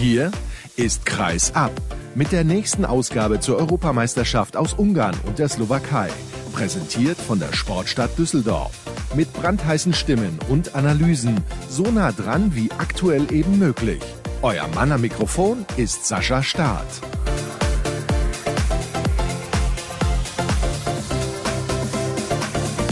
Hier ist Kreis ab mit der nächsten Ausgabe zur Europameisterschaft aus Ungarn und der Slowakei. Präsentiert von der Sportstadt Düsseldorf. Mit brandheißen Stimmen und Analysen. So nah dran wie aktuell eben möglich. Euer Mann am Mikrofon ist Sascha Staat.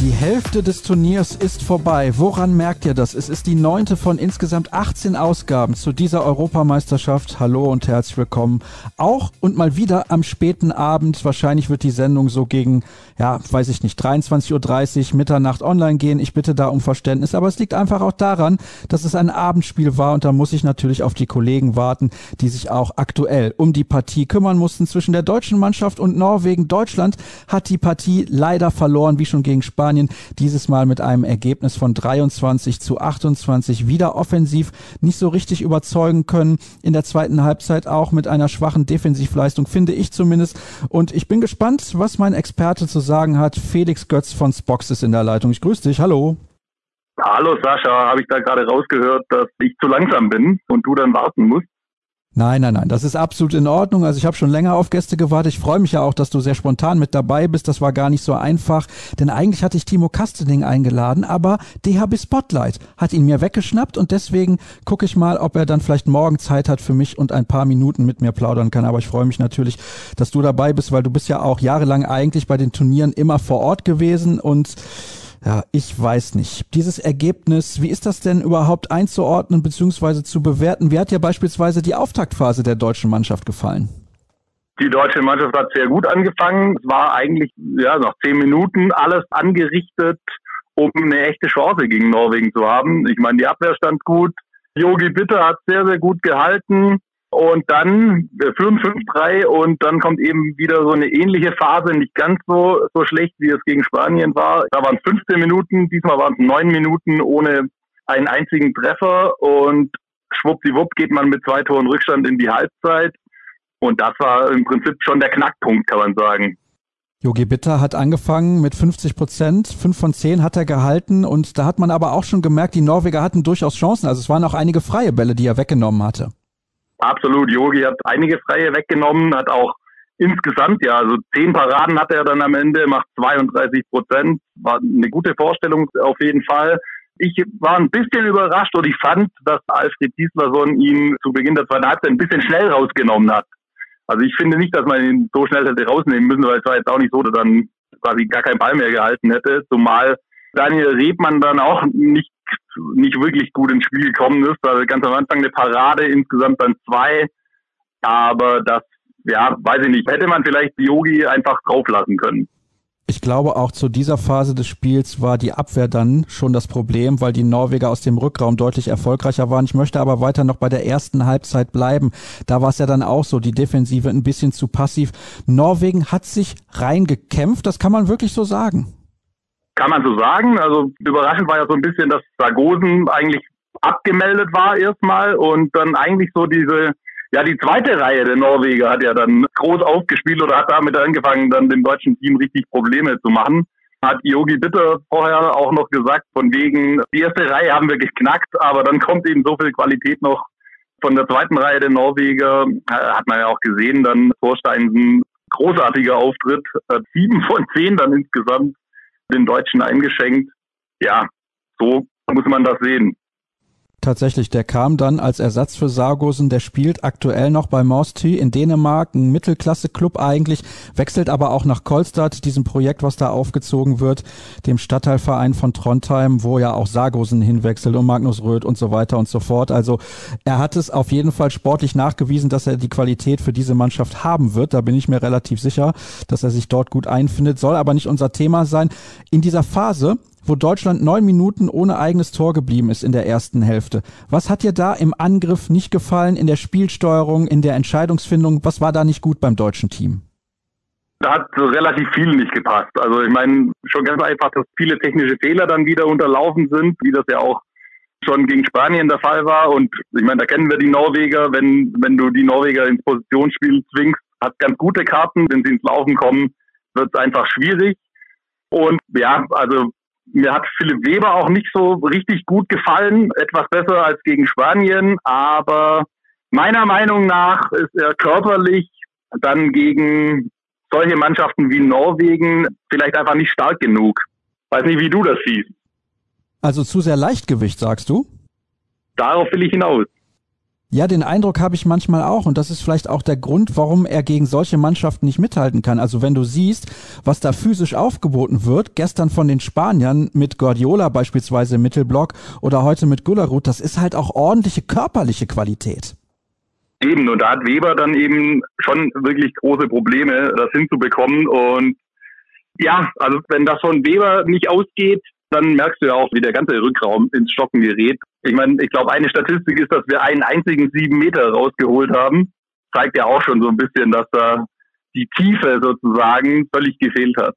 Die Hälfte des Turniers ist vorbei. Woran merkt ihr das? Es ist die neunte von insgesamt 18 Ausgaben zu dieser Europameisterschaft. Hallo und herzlich willkommen. Auch und mal wieder am späten Abend. Wahrscheinlich wird die Sendung so gegen, ja, weiß ich nicht, 23.30 Uhr, Mitternacht online gehen. Ich bitte da um Verständnis. Aber es liegt einfach auch daran, dass es ein Abendspiel war und da muss ich natürlich auf die Kollegen warten, die sich auch aktuell um die Partie kümmern mussten zwischen der deutschen Mannschaft und Norwegen. Deutschland hat die Partie leider verloren, wie schon gegen Spanien. Spanien. Dieses Mal mit einem Ergebnis von 23 zu 28 wieder offensiv nicht so richtig überzeugen können. In der zweiten Halbzeit auch mit einer schwachen Defensivleistung, finde ich zumindest. Und ich bin gespannt, was mein Experte zu sagen hat. Felix Götz von Spox ist in der Leitung. Ich grüße dich. Hallo. Hallo Sascha, habe ich da gerade rausgehört, dass ich zu langsam bin und du dann warten musst? Nein, nein, nein, das ist absolut in Ordnung. Also ich habe schon länger auf Gäste gewartet. Ich freue mich ja auch, dass du sehr spontan mit dabei bist. Das war gar nicht so einfach, denn eigentlich hatte ich Timo Kastening eingeladen, aber DHB Spotlight hat ihn mir weggeschnappt und deswegen gucke ich mal, ob er dann vielleicht morgen Zeit hat für mich und ein paar Minuten mit mir plaudern kann. Aber ich freue mich natürlich, dass du dabei bist, weil du bist ja auch jahrelang eigentlich bei den Turnieren immer vor Ort gewesen und ja, ich weiß nicht. Dieses Ergebnis, wie ist das denn überhaupt einzuordnen bzw. zu bewerten? Wie hat dir beispielsweise die Auftaktphase der deutschen Mannschaft gefallen? Die deutsche Mannschaft hat sehr gut angefangen. Es war eigentlich ja nach zehn Minuten alles angerichtet, um eine echte Chance gegen Norwegen zu haben. Ich meine, die Abwehr stand gut. Yogi Bitter hat sehr, sehr gut gehalten. Und dann wir führen 5-3 und dann kommt eben wieder so eine ähnliche Phase, nicht ganz so, so schlecht, wie es gegen Spanien war. Da waren es 15 Minuten, diesmal waren es 9 Minuten ohne einen einzigen Treffer und schwuppdiwupp geht man mit zwei Toren Rückstand in die Halbzeit. Und das war im Prinzip schon der Knackpunkt, kann man sagen. Jogi Bitter hat angefangen mit 50 Prozent, fünf von zehn hat er gehalten und da hat man aber auch schon gemerkt, die Norweger hatten durchaus Chancen. Also es waren auch einige freie Bälle, die er weggenommen hatte. Absolut. Yogi hat einige Freie weggenommen, hat auch insgesamt, ja, also zehn Paraden hat er dann am Ende, macht 32 Prozent. War eine gute Vorstellung auf jeden Fall. Ich war ein bisschen überrascht und ich fand, dass Alfred Gislason ihn zu Beginn der zweiten Halbzeit ein bisschen schnell rausgenommen hat. Also ich finde nicht, dass man ihn so schnell hätte rausnehmen müssen, weil es war jetzt auch nicht so, dass dann quasi gar keinen Ball mehr gehalten hätte. Zumal Daniel Rebmann dann auch nicht nicht wirklich gut ins Spiel gekommen ist. Also ganz am Anfang eine Parade, insgesamt dann zwei. Aber das, ja, weiß ich nicht. Hätte man vielleicht Yogi einfach drauflassen können. Ich glaube, auch zu dieser Phase des Spiels war die Abwehr dann schon das Problem, weil die Norweger aus dem Rückraum deutlich erfolgreicher waren. Ich möchte aber weiter noch bei der ersten Halbzeit bleiben. Da war es ja dann auch so, die Defensive ein bisschen zu passiv. Norwegen hat sich reingekämpft, das kann man wirklich so sagen. Kann man so sagen. Also überraschend war ja so ein bisschen, dass Sargosen eigentlich abgemeldet war erstmal und dann eigentlich so diese, ja, die zweite Reihe der Norweger hat ja dann groß aufgespielt oder hat damit angefangen, dann dem deutschen Team richtig Probleme zu machen. Hat Yogi Bitter vorher auch noch gesagt, von wegen, die erste Reihe haben wir geknackt, aber dann kommt eben so viel Qualität noch von der zweiten Reihe der Norweger, hat man ja auch gesehen, dann Vorsteinsen, großartiger Auftritt, sieben von zehn dann insgesamt den Deutschen eingeschenkt. Ja, so muss man das sehen. Tatsächlich, der kam dann als Ersatz für Sargosen, der spielt aktuell noch bei Morsty in Dänemark, ein Mittelklasse-Club eigentlich, wechselt aber auch nach Kolstad, diesem Projekt, was da aufgezogen wird, dem Stadtteilverein von Trondheim, wo ja auch Sargosen hinwechselt und Magnus Röth und so weiter und so fort. Also er hat es auf jeden Fall sportlich nachgewiesen, dass er die Qualität für diese Mannschaft haben wird. Da bin ich mir relativ sicher, dass er sich dort gut einfindet, soll aber nicht unser Thema sein. In dieser Phase wo Deutschland neun Minuten ohne eigenes Tor geblieben ist in der ersten Hälfte. Was hat dir da im Angriff nicht gefallen, in der Spielsteuerung, in der Entscheidungsfindung? Was war da nicht gut beim deutschen Team? Da hat relativ viel nicht gepasst. Also ich meine, schon ganz einfach, dass viele technische Fehler dann wieder unterlaufen sind, wie das ja auch schon gegen Spanien der Fall war. Und ich meine, da kennen wir die Norweger, wenn, wenn du die Norweger ins Positionsspiel zwingst, hat ganz gute Karten, wenn sie ins Laufen kommen, wird es einfach schwierig. Und ja, also mir hat Philipp Weber auch nicht so richtig gut gefallen. Etwas besser als gegen Spanien, aber Meiner Meinung nach ist er körperlich dann gegen solche Mannschaften wie Norwegen vielleicht einfach nicht stark genug. Weiß nicht, wie du das siehst. Also zu sehr Leichtgewicht, sagst du? Darauf will ich hinaus. Ja, den Eindruck habe ich manchmal auch und das ist vielleicht auch der Grund, warum er gegen solche Mannschaften nicht mithalten kann. Also wenn du siehst, was da physisch aufgeboten wird, gestern von den Spaniern mit Guardiola beispielsweise im Mittelblock oder heute mit Gullerud, das ist halt auch ordentliche körperliche Qualität. Eben, und da hat Weber dann eben schon wirklich große Probleme, das hinzubekommen. Und ja, also wenn das von Weber nicht ausgeht, dann merkst du ja auch, wie der ganze Rückraum ins Stocken gerät. Ich meine, ich glaube, eine Statistik ist, dass wir einen einzigen sieben Meter rausgeholt haben. Zeigt ja auch schon so ein bisschen, dass da die Tiefe sozusagen völlig gefehlt hat.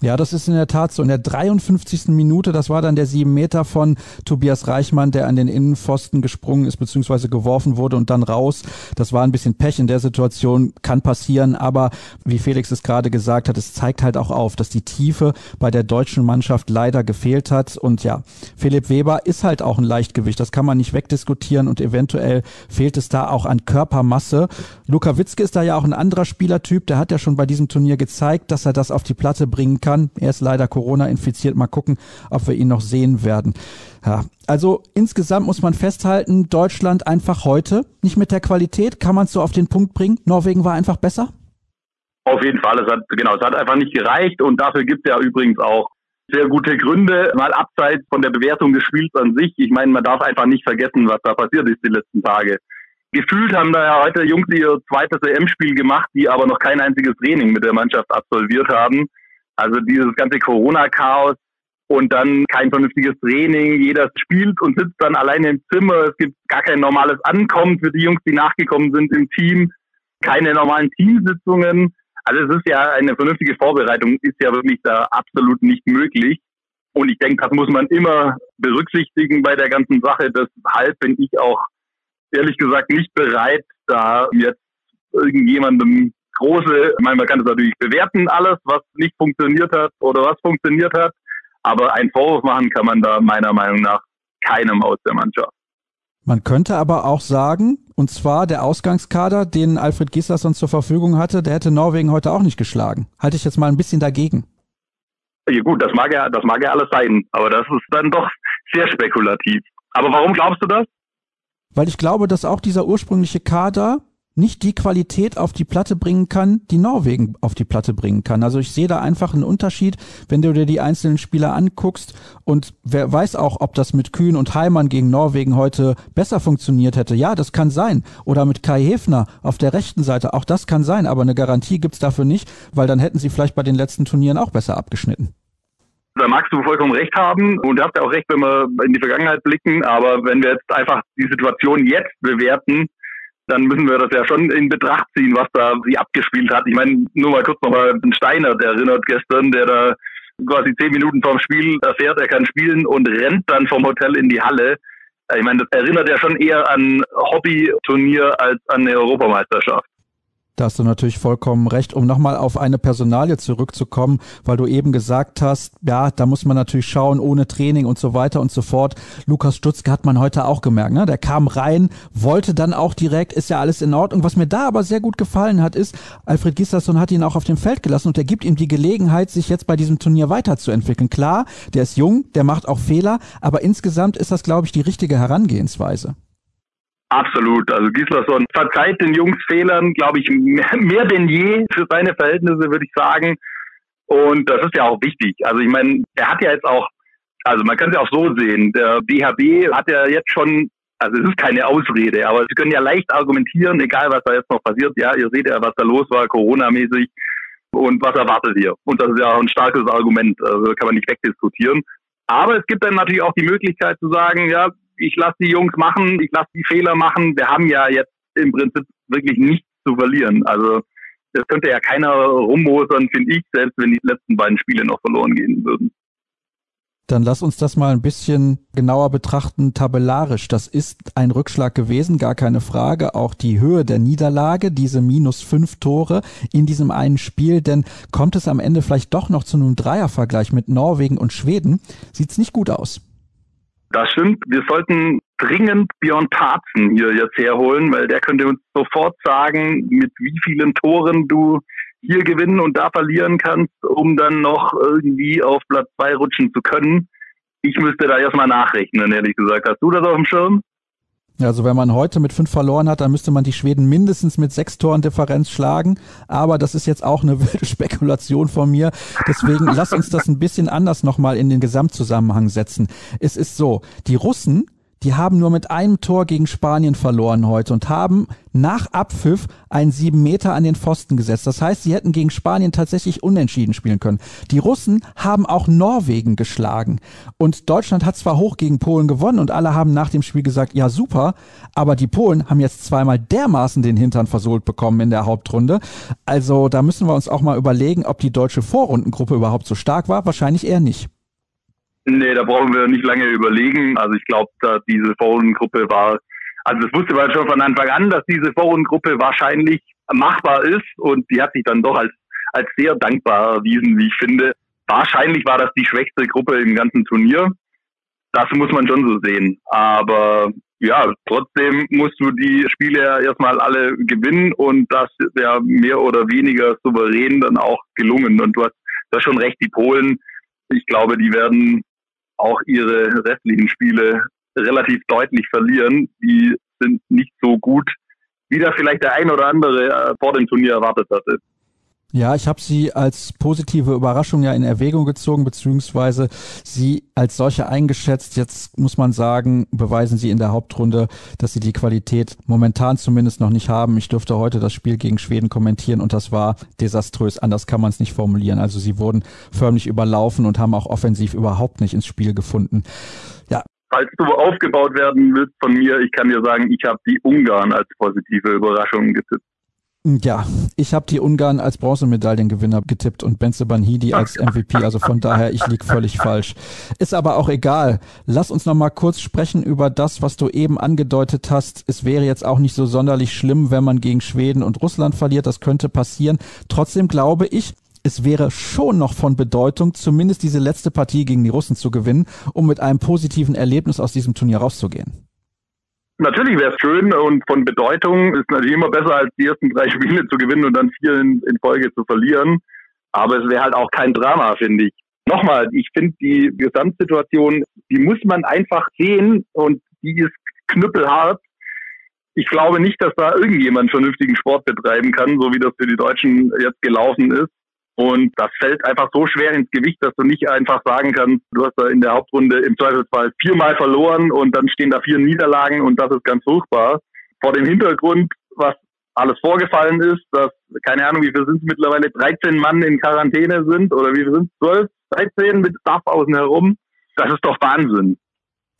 Ja, das ist in der Tat so. In der 53. Minute, das war dann der sieben Meter von Tobias Reichmann, der an den Innenpfosten gesprungen ist, beziehungsweise geworfen wurde und dann raus. Das war ein bisschen Pech in der Situation, kann passieren, aber wie Felix es gerade gesagt hat, es zeigt halt auch auf, dass die Tiefe bei der deutschen Mannschaft leider gefehlt hat. Und ja, Philipp Weber ist halt auch ein Leichtgewicht, das kann man nicht wegdiskutieren und eventuell fehlt es da auch an Körpermasse. Luka Witzke ist da ja auch ein anderer Spielertyp, der hat ja schon bei diesem Turnier gezeigt, dass er das auf die Platte bringen kann kann. Er ist leider Corona infiziert. Mal gucken, ob wir ihn noch sehen werden. Ja, also insgesamt muss man festhalten, Deutschland einfach heute nicht mit der Qualität. Kann man es so auf den Punkt bringen? Norwegen war einfach besser? Auf jeden Fall. Es hat, genau, es hat einfach nicht gereicht und dafür gibt es ja übrigens auch sehr gute Gründe, mal abseits von der Bewertung des Spiels an sich. Ich meine, man darf einfach nicht vergessen, was da passiert ist die letzten Tage. Gefühlt haben da ja heute Jungs ihr zweites EM-Spiel gemacht, die aber noch kein einziges Training mit der Mannschaft absolviert haben. Also dieses ganze Corona-Chaos und dann kein vernünftiges Training. Jeder spielt und sitzt dann alleine im Zimmer. Es gibt gar kein normales Ankommen für die Jungs, die nachgekommen sind im Team. Keine normalen Teamsitzungen. Also es ist ja eine vernünftige Vorbereitung, ist ja wirklich da absolut nicht möglich. Und ich denke, das muss man immer berücksichtigen bei der ganzen Sache. Deshalb bin ich auch ehrlich gesagt nicht bereit, da jetzt irgendjemandem große, ich meine, man kann es natürlich bewerten, alles, was nicht funktioniert hat oder was funktioniert hat. Aber einen Vorwurf machen kann man da meiner Meinung nach keinem aus der Mannschaft. Man könnte aber auch sagen, und zwar der Ausgangskader, den Alfred Gislason zur Verfügung hatte, der hätte Norwegen heute auch nicht geschlagen. Halte ich jetzt mal ein bisschen dagegen. Ja gut, das mag ja, das mag ja alles sein, aber das ist dann doch sehr spekulativ. Aber warum glaubst du das? Weil ich glaube, dass auch dieser ursprüngliche Kader nicht die Qualität auf die Platte bringen kann, die Norwegen auf die Platte bringen kann. Also ich sehe da einfach einen Unterschied, wenn du dir die einzelnen Spieler anguckst und wer weiß auch, ob das mit Kühn und Heimann gegen Norwegen heute besser funktioniert hätte. Ja, das kann sein. Oder mit Kai Hefner auf der rechten Seite, auch das kann sein, aber eine Garantie gibt's dafür nicht, weil dann hätten sie vielleicht bei den letzten Turnieren auch besser abgeschnitten. Da magst du vollkommen recht haben und du hast ja auch recht, wenn wir in die Vergangenheit blicken, aber wenn wir jetzt einfach die Situation jetzt bewerten, dann müssen wir das ja schon in Betracht ziehen, was da sie abgespielt hat. Ich meine, nur mal kurz nochmal den Steiner, der erinnert gestern, der da quasi zehn Minuten vorm Spiel erfährt, er kann spielen und rennt dann vom Hotel in die Halle. Ich meine, das erinnert ja schon eher an Hobbyturnier als an eine Europameisterschaft. Da hast du natürlich vollkommen recht, um nochmal auf eine Personalie zurückzukommen, weil du eben gesagt hast, ja, da muss man natürlich schauen, ohne Training und so weiter und so fort. Lukas Stutzke hat man heute auch gemerkt, ne? Der kam rein, wollte dann auch direkt, ist ja alles in Ordnung. Was mir da aber sehr gut gefallen hat, ist, Alfred Gislason hat ihn auch auf dem Feld gelassen und er gibt ihm die Gelegenheit, sich jetzt bei diesem Turnier weiterzuentwickeln. Klar, der ist jung, der macht auch Fehler, aber insgesamt ist das, glaube ich, die richtige Herangehensweise. Absolut. Also Gislason verzeiht den Jungs Fehlern, glaube ich, mehr, mehr denn je für seine Verhältnisse, würde ich sagen. Und das ist ja auch wichtig. Also ich meine, er hat ja jetzt auch, also man kann es ja auch so sehen, der BHB hat ja jetzt schon, also es ist keine Ausrede, aber sie können ja leicht argumentieren, egal was da jetzt noch passiert. Ja, ihr seht ja, was da los war, Corona-mäßig und was erwartet ihr. Und das ist ja auch ein starkes Argument, also kann man nicht wegdiskutieren. Aber es gibt dann natürlich auch die Möglichkeit zu sagen, ja, ich lasse die Jungs machen, ich lasse die Fehler machen. Wir haben ja jetzt im Prinzip wirklich nichts zu verlieren. Also das könnte ja keiner rummosern, finde ich, selbst wenn die letzten beiden Spiele noch verloren gehen würden. Dann lass uns das mal ein bisschen genauer betrachten, tabellarisch. Das ist ein Rückschlag gewesen, gar keine Frage. Auch die Höhe der Niederlage, diese minus fünf Tore in diesem einen Spiel, denn kommt es am Ende vielleicht doch noch zu einem Dreiervergleich mit Norwegen und Schweden, sieht's nicht gut aus. Das stimmt. Wir sollten dringend Björn Parzen hier jetzt herholen, weil der könnte uns sofort sagen, mit wie vielen Toren du hier gewinnen und da verlieren kannst, um dann noch irgendwie auf Platz zwei rutschen zu können. Ich müsste da erstmal nachrechnen, ehrlich gesagt. Hast du das auf dem Schirm? Also wenn man heute mit fünf verloren hat, dann müsste man die Schweden mindestens mit sechs Toren Differenz schlagen. Aber das ist jetzt auch eine wilde Spekulation von mir. Deswegen lass uns das ein bisschen anders nochmal in den Gesamtzusammenhang setzen. Es ist so, die Russen die haben nur mit einem Tor gegen Spanien verloren heute und haben nach Abpfiff einen sieben Meter an den Pfosten gesetzt. Das heißt, sie hätten gegen Spanien tatsächlich unentschieden spielen können. Die Russen haben auch Norwegen geschlagen. Und Deutschland hat zwar hoch gegen Polen gewonnen und alle haben nach dem Spiel gesagt, ja super, aber die Polen haben jetzt zweimal dermaßen den Hintern versohlt bekommen in der Hauptrunde. Also da müssen wir uns auch mal überlegen, ob die deutsche Vorrundengruppe überhaupt so stark war. Wahrscheinlich eher nicht. Nee, da brauchen wir nicht lange überlegen. Also ich glaube, dass diese Vorrundengruppe war, also das wusste man schon von Anfang an, dass diese Vorrundengruppe wahrscheinlich machbar ist und die hat sich dann doch als, als sehr dankbar erwiesen, wie ich finde. Wahrscheinlich war das die schwächste Gruppe im ganzen Turnier. Das muss man schon so sehen. Aber ja, trotzdem musst du die Spiele ja erstmal alle gewinnen und das ist ja mehr oder weniger souverän dann auch gelungen. Und du hast, hast schon recht, die Polen, ich glaube, die werden auch ihre restlichen Spiele relativ deutlich verlieren. Die sind nicht so gut, wie da vielleicht der ein oder andere äh, vor dem Turnier erwartet hatte. Ja, ich habe sie als positive Überraschung ja in Erwägung gezogen, beziehungsweise sie als solche eingeschätzt. Jetzt muss man sagen, beweisen sie in der Hauptrunde, dass sie die Qualität momentan zumindest noch nicht haben. Ich durfte heute das Spiel gegen Schweden kommentieren und das war desaströs. Anders kann man es nicht formulieren. Also sie wurden förmlich überlaufen und haben auch offensiv überhaupt nicht ins Spiel gefunden. Ja, falls du aufgebaut werden willst von mir, ich kann dir sagen, ich habe die Ungarn als positive Überraschung getippt. Ja, ich habe die Ungarn als Bronzemedaillengewinner getippt und Benze Banhidi als MVP. Also von daher, ich lieg völlig falsch. Ist aber auch egal. Lass uns noch mal kurz sprechen über das, was du eben angedeutet hast. Es wäre jetzt auch nicht so sonderlich schlimm, wenn man gegen Schweden und Russland verliert. Das könnte passieren. Trotzdem glaube ich, es wäre schon noch von Bedeutung, zumindest diese letzte Partie gegen die Russen zu gewinnen, um mit einem positiven Erlebnis aus diesem Turnier rauszugehen. Natürlich wäre es schön und von Bedeutung ist natürlich immer besser, als die ersten drei Spiele zu gewinnen und dann vier in, in Folge zu verlieren. Aber es wäre halt auch kein Drama, finde ich. Nochmal, ich finde die Gesamtsituation, die muss man einfach sehen und die ist knüppelhart. Ich glaube nicht, dass da irgendjemand vernünftigen Sport betreiben kann, so wie das für die Deutschen jetzt gelaufen ist. Und das fällt einfach so schwer ins Gewicht, dass du nicht einfach sagen kannst, du hast da in der Hauptrunde im Zweifelsfall viermal verloren und dann stehen da vier Niederlagen und das ist ganz furchtbar. Vor dem Hintergrund, was alles vorgefallen ist, dass, keine Ahnung, wie viel sind es mittlerweile, 13 Mann in Quarantäne sind oder wie viel sind es, 12, 13 mit Staff außen herum. Das ist doch Wahnsinn.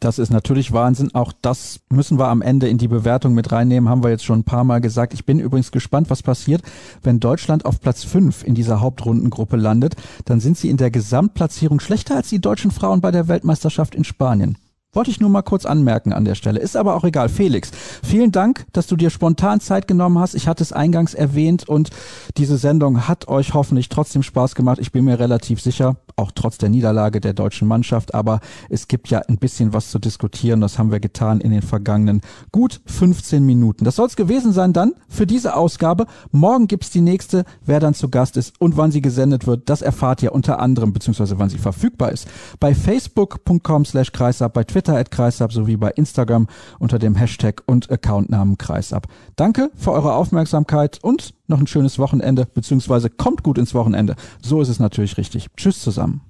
Das ist natürlich Wahnsinn. Auch das müssen wir am Ende in die Bewertung mit reinnehmen, haben wir jetzt schon ein paar Mal gesagt. Ich bin übrigens gespannt, was passiert, wenn Deutschland auf Platz 5 in dieser Hauptrundengruppe landet. Dann sind sie in der Gesamtplatzierung schlechter als die deutschen Frauen bei der Weltmeisterschaft in Spanien. Wollte ich nur mal kurz anmerken an der Stelle. Ist aber auch egal. Felix, vielen Dank, dass du dir spontan Zeit genommen hast. Ich hatte es eingangs erwähnt und diese Sendung hat euch hoffentlich trotzdem Spaß gemacht. Ich bin mir relativ sicher, auch trotz der Niederlage der deutschen Mannschaft. Aber es gibt ja ein bisschen was zu diskutieren. Das haben wir getan in den vergangenen gut 15 Minuten. Das soll es gewesen sein dann für diese Ausgabe. Morgen gibt's die nächste. Wer dann zu Gast ist und wann sie gesendet wird, das erfahrt ihr unter anderem, beziehungsweise wann sie verfügbar ist, bei facebook.com slash kreisab, bei Twitter Twitter at Kreisab sowie bei Instagram unter dem Hashtag und Accountnamen Kreisab. Danke für eure Aufmerksamkeit und noch ein schönes Wochenende, beziehungsweise kommt gut ins Wochenende. So ist es natürlich richtig. Tschüss zusammen.